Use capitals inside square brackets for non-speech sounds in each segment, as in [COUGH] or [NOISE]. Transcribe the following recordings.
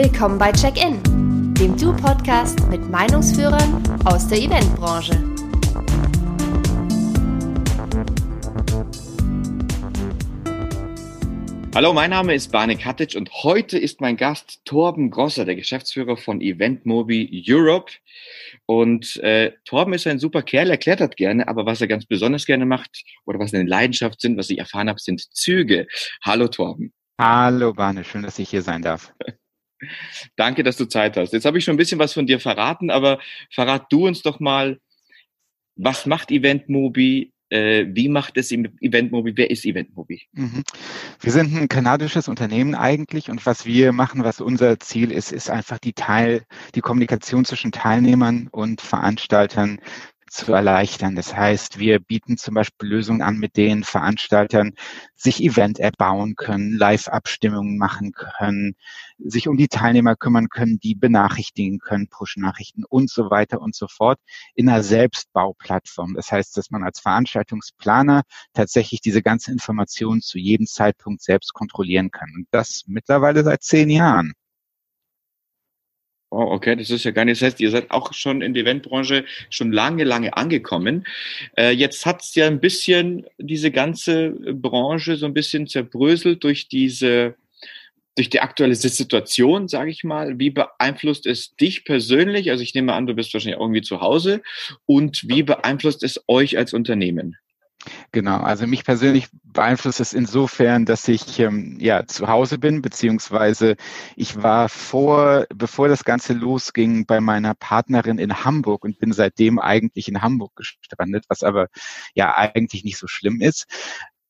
Willkommen bei Check-In, dem Du-Podcast mit Meinungsführern aus der Eventbranche. Hallo, mein Name ist Bane Katic und heute ist mein Gast Torben Grosser, der Geschäftsführer von Eventmobi Europe. Und äh, Torben ist ein super Kerl, er klettert gerne, aber was er ganz besonders gerne macht oder was eine Leidenschaft sind, was ich erfahren habe, sind Züge. Hallo Torben. Hallo Bane, schön, dass ich hier sein darf. [LAUGHS] Danke, dass du Zeit hast. Jetzt habe ich schon ein bisschen was von dir verraten, aber verrat du uns doch mal, was macht Eventmobi? Äh, wie macht es Eventmobi? Wer ist Eventmobi? Mhm. Wir sind ein kanadisches Unternehmen eigentlich und was wir machen, was unser Ziel ist, ist einfach die Teil, die Kommunikation zwischen Teilnehmern und Veranstaltern zu erleichtern. Das heißt, wir bieten zum Beispiel Lösungen an, mit denen Veranstaltern sich Event-App bauen können, Live-Abstimmungen machen können, sich um die Teilnehmer kümmern können, die benachrichtigen können, Push-Nachrichten und so weiter und so fort in einer Selbstbauplattform. Das heißt, dass man als Veranstaltungsplaner tatsächlich diese ganze Information zu jedem Zeitpunkt selbst kontrollieren kann. Und das mittlerweile seit zehn Jahren. Oh, okay, das ist ja gar nicht. Das heißt, ihr seid auch schon in der Eventbranche schon lange, lange angekommen. Äh, jetzt hat es ja ein bisschen diese ganze Branche so ein bisschen zerbröselt durch diese, durch die aktuelle Situation, sage ich mal. Wie beeinflusst es dich persönlich? Also ich nehme an, du bist wahrscheinlich irgendwie zu Hause. Und wie beeinflusst es euch als Unternehmen? Genau, also mich persönlich beeinflusst es insofern, dass ich ähm, ja zu Hause bin, beziehungsweise ich war vor, bevor das Ganze losging, bei meiner Partnerin in Hamburg und bin seitdem eigentlich in Hamburg gestrandet, was aber ja eigentlich nicht so schlimm ist.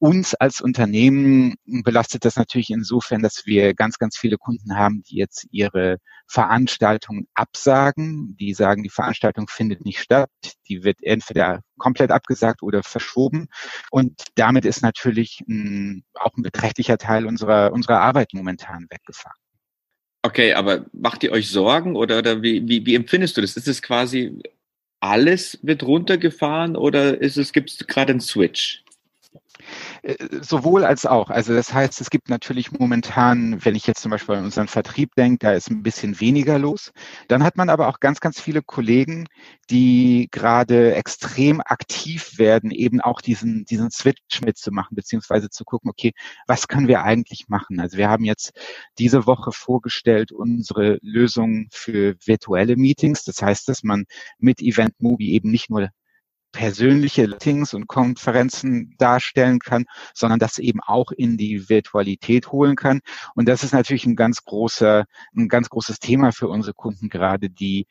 Uns als Unternehmen belastet das natürlich insofern, dass wir ganz, ganz viele Kunden haben, die jetzt ihre Veranstaltungen absagen. Die sagen, die Veranstaltung findet nicht statt. Die wird entweder komplett abgesagt oder verschoben. Und damit ist natürlich ein, auch ein beträchtlicher Teil unserer, unserer Arbeit momentan weggefahren. Okay, aber macht ihr euch Sorgen oder, oder wie, wie, wie empfindest du das? Ist es quasi alles wird runtergefahren oder ist es, gibt es gerade einen Switch? Äh, sowohl als auch. Also das heißt, es gibt natürlich momentan, wenn ich jetzt zum Beispiel an unseren Vertrieb denke, da ist ein bisschen weniger los. Dann hat man aber auch ganz, ganz viele Kollegen, die gerade extrem aktiv werden, eben auch diesen, diesen Switch mitzumachen, beziehungsweise zu gucken, okay, was können wir eigentlich machen? Also wir haben jetzt diese Woche vorgestellt unsere Lösung für virtuelle Meetings. Das heißt, dass man mit Event Movie eben nicht nur persönliche Meetings und Konferenzen darstellen kann, sondern das eben auch in die Virtualität holen kann. Und das ist natürlich ein ganz großer, ein ganz großes Thema für unsere Kunden gerade, die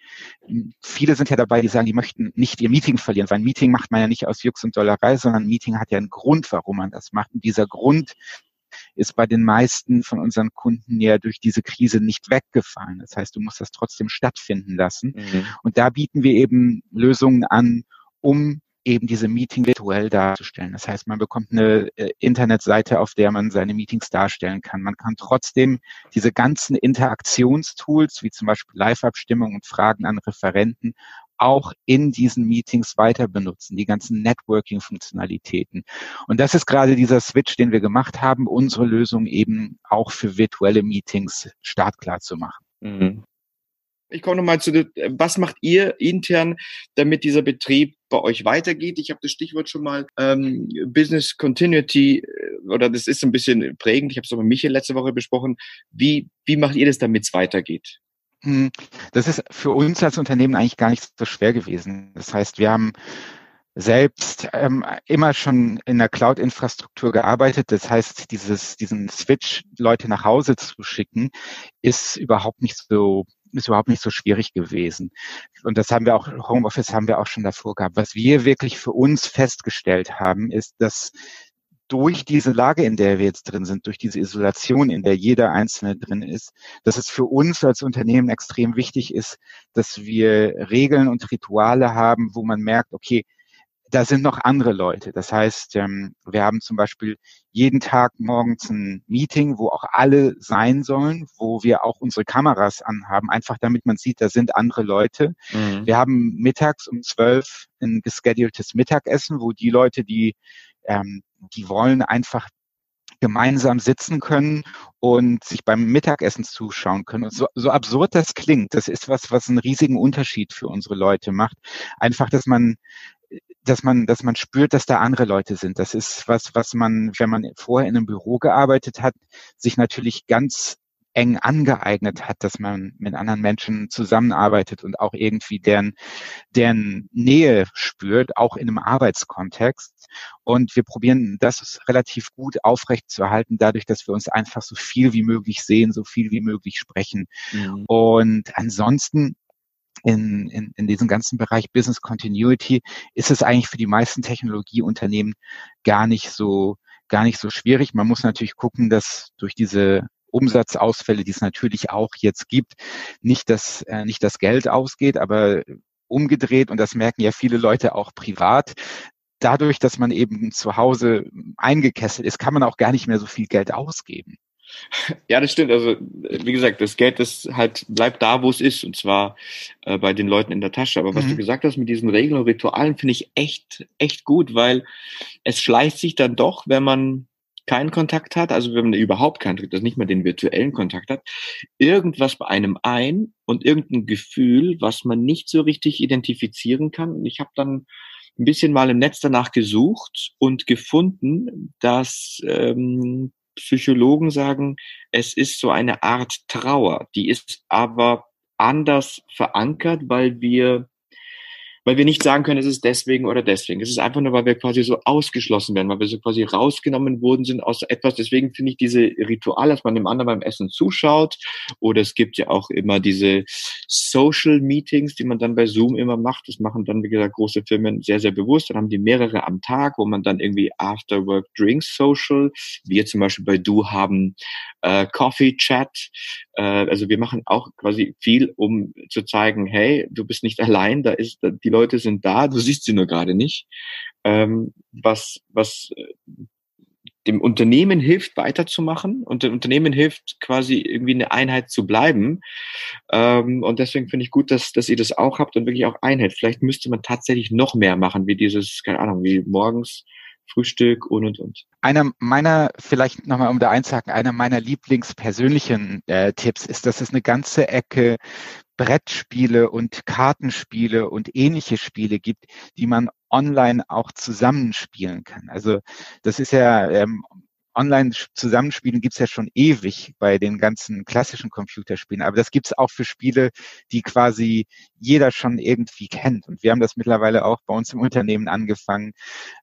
viele sind ja dabei, die sagen, die möchten nicht ihr Meeting verlieren, weil ein Meeting macht man ja nicht aus Jux und Dollerei, sondern ein Meeting hat ja einen Grund, warum man das macht. Und dieser Grund ist bei den meisten von unseren Kunden ja durch diese Krise nicht weggefallen. Das heißt, du musst das trotzdem stattfinden lassen. Mhm. Und da bieten wir eben Lösungen an, um eben diese Meeting virtuell darzustellen. Das heißt, man bekommt eine äh, Internetseite, auf der man seine Meetings darstellen kann. Man kann trotzdem diese ganzen Interaktionstools, wie zum Beispiel Live-Abstimmung und Fragen an Referenten, auch in diesen Meetings weiter benutzen, die ganzen Networking-Funktionalitäten. Und das ist gerade dieser Switch, den wir gemacht haben, unsere Lösung eben auch für virtuelle Meetings startklar zu machen. Mhm. Ich komme nochmal zu, was macht ihr intern, damit dieser Betrieb bei euch weitergeht? Ich habe das Stichwort schon mal ähm, Business Continuity äh, oder das ist ein bisschen prägend. Ich habe es auch mit Michael letzte Woche besprochen. Wie, wie macht ihr das, damit es weitergeht? Hm, das ist für uns als Unternehmen eigentlich gar nicht so schwer gewesen. Das heißt, wir haben selbst ähm, immer schon in der Cloud-Infrastruktur gearbeitet. Das heißt, dieses, diesen Switch Leute nach Hause zu schicken, ist überhaupt nicht so ist überhaupt nicht so schwierig gewesen. Und das haben wir auch, Homeoffice haben wir auch schon davor gehabt. Was wir wirklich für uns festgestellt haben, ist, dass durch diese Lage, in der wir jetzt drin sind, durch diese Isolation, in der jeder Einzelne drin ist, dass es für uns als Unternehmen extrem wichtig ist, dass wir Regeln und Rituale haben, wo man merkt, okay, da sind noch andere Leute. Das heißt, ähm, wir haben zum Beispiel jeden Tag morgens ein Meeting, wo auch alle sein sollen, wo wir auch unsere Kameras anhaben, einfach damit man sieht, da sind andere Leute. Mhm. Wir haben mittags um zwölf ein geschedultes Mittagessen, wo die Leute, die, ähm, die wollen, einfach gemeinsam sitzen können und sich beim Mittagessen zuschauen können. Und so, so absurd das klingt, das ist was, was einen riesigen Unterschied für unsere Leute macht. Einfach, dass man dass man, dass man spürt, dass da andere Leute sind. Das ist was, was man, wenn man vorher in einem Büro gearbeitet hat, sich natürlich ganz eng angeeignet hat, dass man mit anderen Menschen zusammenarbeitet und auch irgendwie deren, deren Nähe spürt, auch in einem Arbeitskontext. Und wir probieren das relativ gut aufrechtzuerhalten, dadurch, dass wir uns einfach so viel wie möglich sehen, so viel wie möglich sprechen. Mhm. Und ansonsten in, in, in diesem ganzen Bereich Business Continuity ist es eigentlich für die meisten Technologieunternehmen gar nicht so gar nicht so schwierig. Man muss natürlich gucken, dass durch diese Umsatzausfälle, die es natürlich auch jetzt gibt, nicht das, äh, nicht das Geld ausgeht, aber umgedreht, und das merken ja viele Leute auch privat, dadurch, dass man eben zu Hause eingekesselt ist, kann man auch gar nicht mehr so viel Geld ausgeben. [LAUGHS] Ja, das stimmt. Also, wie gesagt, das Geld, das halt bleibt da, wo es ist, und zwar äh, bei den Leuten in der Tasche. Aber was mhm. du gesagt hast mit diesen Regeln und Ritualen, finde ich echt, echt gut, weil es schleicht sich dann doch, wenn man keinen Kontakt hat, also wenn man überhaupt keinen Kontakt, also nicht mal den virtuellen Kontakt hat, irgendwas bei einem ein und irgendein Gefühl, was man nicht so richtig identifizieren kann. Ich habe dann ein bisschen mal im Netz danach gesucht und gefunden, dass ähm, Psychologen sagen, es ist so eine Art Trauer, die ist aber anders verankert, weil wir weil wir nicht sagen können, es ist deswegen oder deswegen. Es ist einfach nur, weil wir quasi so ausgeschlossen werden, weil wir so quasi rausgenommen worden sind aus etwas. Deswegen finde ich diese Rituale, dass man dem anderen beim Essen zuschaut. Oder es gibt ja auch immer diese Social Meetings, die man dann bei Zoom immer macht. Das machen dann, wie gesagt, große Firmen sehr, sehr bewusst. Dann haben die mehrere am Tag, wo man dann irgendwie After Work Drinks Social, wir zum Beispiel bei Du haben äh, Coffee Chat. Äh, also wir machen auch quasi viel, um zu zeigen, hey, du bist nicht [LAUGHS] allein, da ist die Leute sind da, du siehst sie nur gerade nicht. Ähm, was, was äh, dem Unternehmen hilft, weiterzumachen und dem Unternehmen hilft, quasi irgendwie eine Einheit zu bleiben. Ähm, und deswegen finde ich gut, dass, dass ihr das auch habt und wirklich auch Einheit. Vielleicht müsste man tatsächlich noch mehr machen, wie dieses, keine Ahnung, wie morgens Frühstück und und und. Einer meiner, vielleicht nochmal um da einzuhaken, einer meiner Lieblingspersönlichen äh, Tipps ist, dass es eine ganze Ecke Brettspiele und Kartenspiele und ähnliche Spiele gibt, die man online auch zusammenspielen kann. Also das ist ja ähm, Online-Zusammenspielen gibt's ja schon ewig bei den ganzen klassischen Computerspielen, aber das gibt's auch für Spiele, die quasi jeder schon irgendwie kennt. Und wir haben das mittlerweile auch bei uns im Unternehmen angefangen.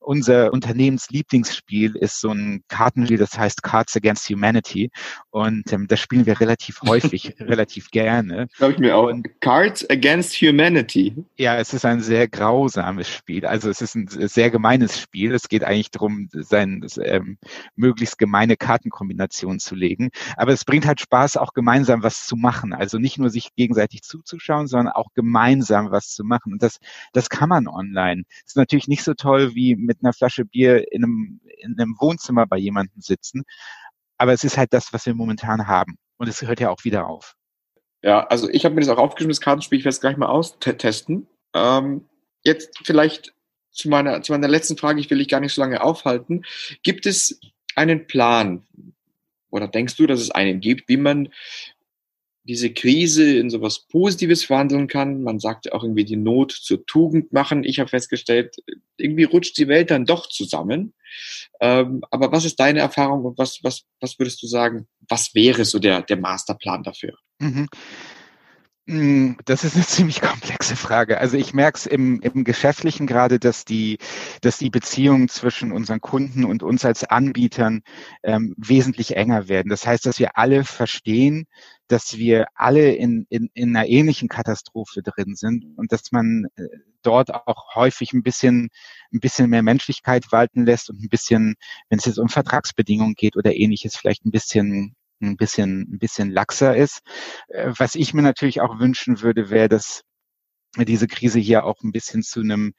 Unser Unternehmenslieblingsspiel ist so ein Kartenspiel, das heißt Cards Against Humanity. Und ähm, das spielen wir relativ [LAUGHS] häufig, relativ gerne. Glaube ich mir auch. Und, Cards Against Humanity. Ja, es ist ein sehr grausames Spiel. Also es ist ein sehr gemeines Spiel. Es geht eigentlich darum, sein ähm, möglichst möglichst gemeine Kartenkombinationen zu legen. Aber es bringt halt Spaß, auch gemeinsam was zu machen. Also nicht nur sich gegenseitig zuzuschauen, sondern auch gemeinsam was zu machen. Und das, das kann man online. Ist natürlich nicht so toll wie mit einer Flasche Bier in einem, in einem Wohnzimmer bei jemandem sitzen. Aber es ist halt das, was wir momentan haben. Und es hört ja auch wieder auf. Ja, also ich habe mir das auch aufgeschrieben, das Kartenspiel, ich werde es gleich mal austesten. Ähm, jetzt vielleicht zu meiner, zu meiner letzten Frage, ich will dich gar nicht so lange aufhalten. Gibt es einen Plan? Oder denkst du, dass es einen gibt, wie man diese Krise in sowas Positives verwandeln kann? Man sagt auch irgendwie die Not zur Tugend machen. Ich habe festgestellt, irgendwie rutscht die Welt dann doch zusammen. Ähm, aber was ist deine Erfahrung und was, was, was würdest du sagen, was wäre so der, der Masterplan dafür? Mhm. Hm, das ist eine [LAUGHS] ziemlich komplexe Frage. Also ich merke es im, im Geschäftlichen gerade, dass die, dass die Beziehungen zwischen unseren Kunden und uns als Anbietern ähm, wesentlich enger werden. Das heißt, dass wir alle verstehen, dass wir alle in, in, in einer ähnlichen Katastrophe drin sind und dass man äh, dort auch häufig ein bisschen, ein bisschen mehr Menschlichkeit walten lässt und ein bisschen, wenn es jetzt um Vertragsbedingungen geht oder ähnliches, vielleicht ein bisschen ein bisschen, ein bisschen laxer ist. Äh, was ich mir natürlich auch wünschen würde, wäre, dass diese Krise hier auch ein bisschen zu einem,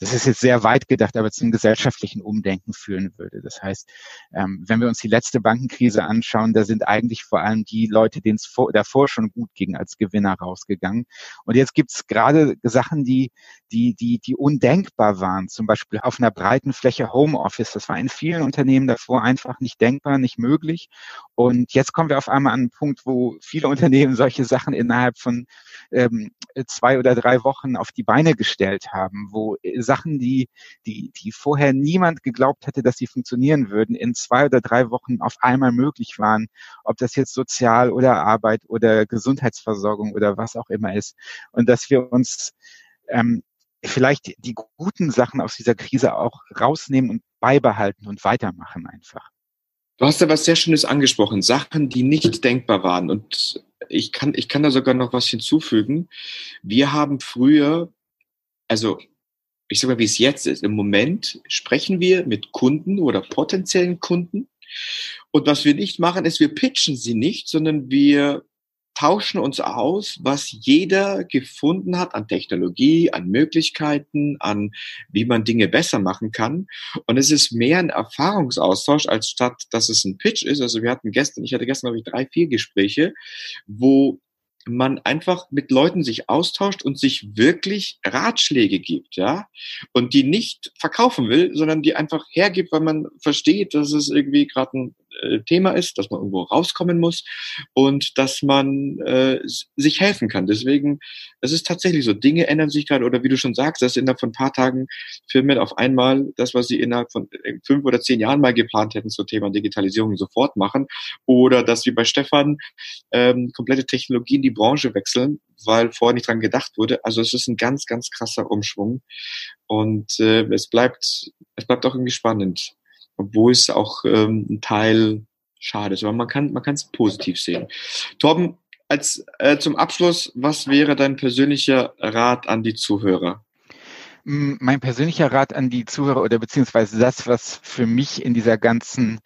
das ist jetzt sehr weit gedacht, aber zu einem gesellschaftlichen Umdenken führen würde. Das heißt, ähm, wenn wir uns die letzte Bankenkrise anschauen, da sind eigentlich vor allem die Leute, denen es vor, davor schon gut ging, als Gewinner rausgegangen. Und jetzt gibt's gerade Sachen, die, die, die, die undenkbar waren. Zum Beispiel auf einer breiten Fläche Homeoffice. Das war in vielen Unternehmen davor einfach nicht denkbar, nicht möglich. Und jetzt kommen wir auf einmal an einen Punkt, wo viele Unternehmen solche Sachen innerhalb von ähm, zwei oder drei Wochen auf die Beine gestellt haben, wo äh, Sachen, die, die, die vorher niemand geglaubt hätte, dass sie funktionieren würden, in zwei oder drei Wochen auf einmal möglich waren, ob das jetzt Sozial oder Arbeit oder Gesundheitsversorgung oder was auch immer ist. Und dass wir uns ähm, vielleicht die guten Sachen aus dieser Krise auch rausnehmen und beibehalten und weitermachen einfach. Du hast da was sehr Schönes angesprochen, Sachen, die nicht denkbar waren. Und ich kann, ich kann da sogar noch was hinzufügen. Wir haben früher, also ich sage mal, wie es jetzt ist. Im Moment sprechen wir mit Kunden oder potenziellen Kunden. Und was wir nicht machen, ist, wir pitchen sie nicht, sondern wir tauschen uns aus, was jeder gefunden hat an Technologie, an Möglichkeiten, an wie man Dinge besser machen kann. Und es ist mehr ein Erfahrungsaustausch, als statt, dass es ein Pitch ist. Also wir hatten gestern, ich hatte gestern, glaube ich, drei, vier Gespräche, wo man einfach mit Leuten sich austauscht und sich wirklich Ratschläge gibt, ja, und die nicht verkaufen will, sondern die einfach hergibt, weil man versteht, dass es irgendwie gerade ein äh, Thema ist, dass man irgendwo rauskommen muss und dass man äh, sich helfen kann. Deswegen, es ist tatsächlich so, Dinge ändern sich gerade oder wie du schon sagst, dass innerhalb von ein paar Tagen Firmen auf einmal das, was sie innerhalb von äh, fünf oder zehn Jahren mal geplant hätten zum Thema Digitalisierung sofort machen oder dass wie bei Stefan ähm, komplette Technologien die Branche wechseln, weil vorher nicht dran gedacht wurde. Also es ist ein ganz, ganz krasser Umschwung und äh, es bleibt, es bleibt auch irgendwie spannend obwohl es auch ähm, ein Teil schade ist. Aber man kann man kann es positiv sehen. Torben, als äh, zum Abschluss, was wäre dein persönlicher Rat an die Zuhörer? Mein persönlicher Rat an die Zuhörer oder beziehungsweise das, was für mich in dieser ganzen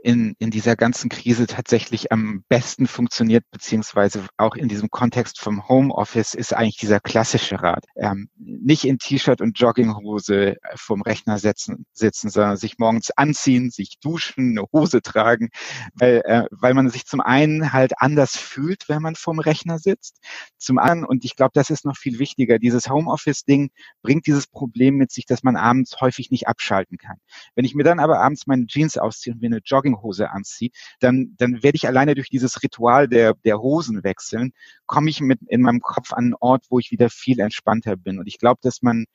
in, in dieser ganzen Krise tatsächlich am besten funktioniert, beziehungsweise auch in diesem Kontext vom Homeoffice, ist eigentlich dieser klassische Rat. Ähm, nicht in T-Shirt und Jogginghose vorm Rechner sitzen, sitzen, sondern sich morgens anziehen, sich duschen, eine Hose tragen, weil, äh, weil man sich zum einen halt anders fühlt, wenn man vorm Rechner sitzt. Zum anderen, und ich glaube, das ist noch viel wichtiger, dieses Homeoffice-Ding bringt dieses Problem mit sich, dass man abends häufig nicht abschalten kann. Wenn ich mir dann aber abends meine Jeans ausziehe und mir eine Jogging Jogginghose anziehe, dann, dann werde ich alleine durch dieses Ritual der, der Hosen wechseln, komme ich mit in meinem Kopf an einen Ort, wo ich wieder viel entspannter bin. Und ich glaube, dass man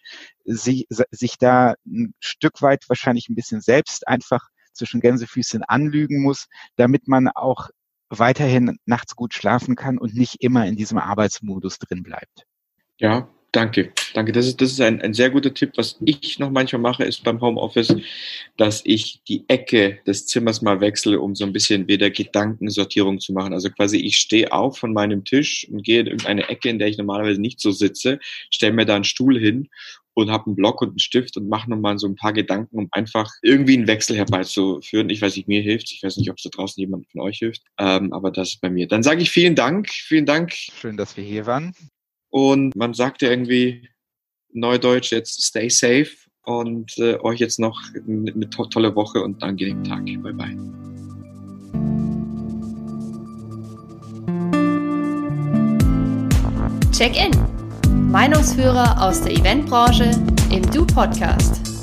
sich, sich da ein Stück weit wahrscheinlich ein bisschen selbst einfach zwischen Gänsefüßchen anlügen muss, damit man auch weiterhin nachts gut schlafen kann und nicht immer in diesem Arbeitsmodus drin bleibt. Ja, Danke, danke. Das ist, das ist ein, ein sehr guter Tipp. Was ich noch manchmal mache, ist beim Homeoffice, dass ich die Ecke des Zimmers mal wechsle, um so ein bisschen wieder Gedankensortierung zu machen. Also quasi ich stehe auf von meinem Tisch und gehe in irgendeine Ecke, in der ich normalerweise nicht so sitze, stelle mir da einen Stuhl hin und habe einen Block und einen Stift und mache nochmal so ein paar Gedanken, um einfach irgendwie einen Wechsel herbeizuführen. Ich weiß nicht, mir hilft. Ich weiß nicht, ob es da draußen jemand von euch hilft. Ähm, aber das ist bei mir. Dann sage ich vielen Dank. Vielen Dank. Schön, dass wir hier waren. Und man sagt ja irgendwie Neudeutsch jetzt stay safe und äh, euch jetzt noch eine, to tolle Woche und einen angenehmen Tag. Bye bye. Check-in. Meinungsführer aus der Eventbranche im Du-Podcast.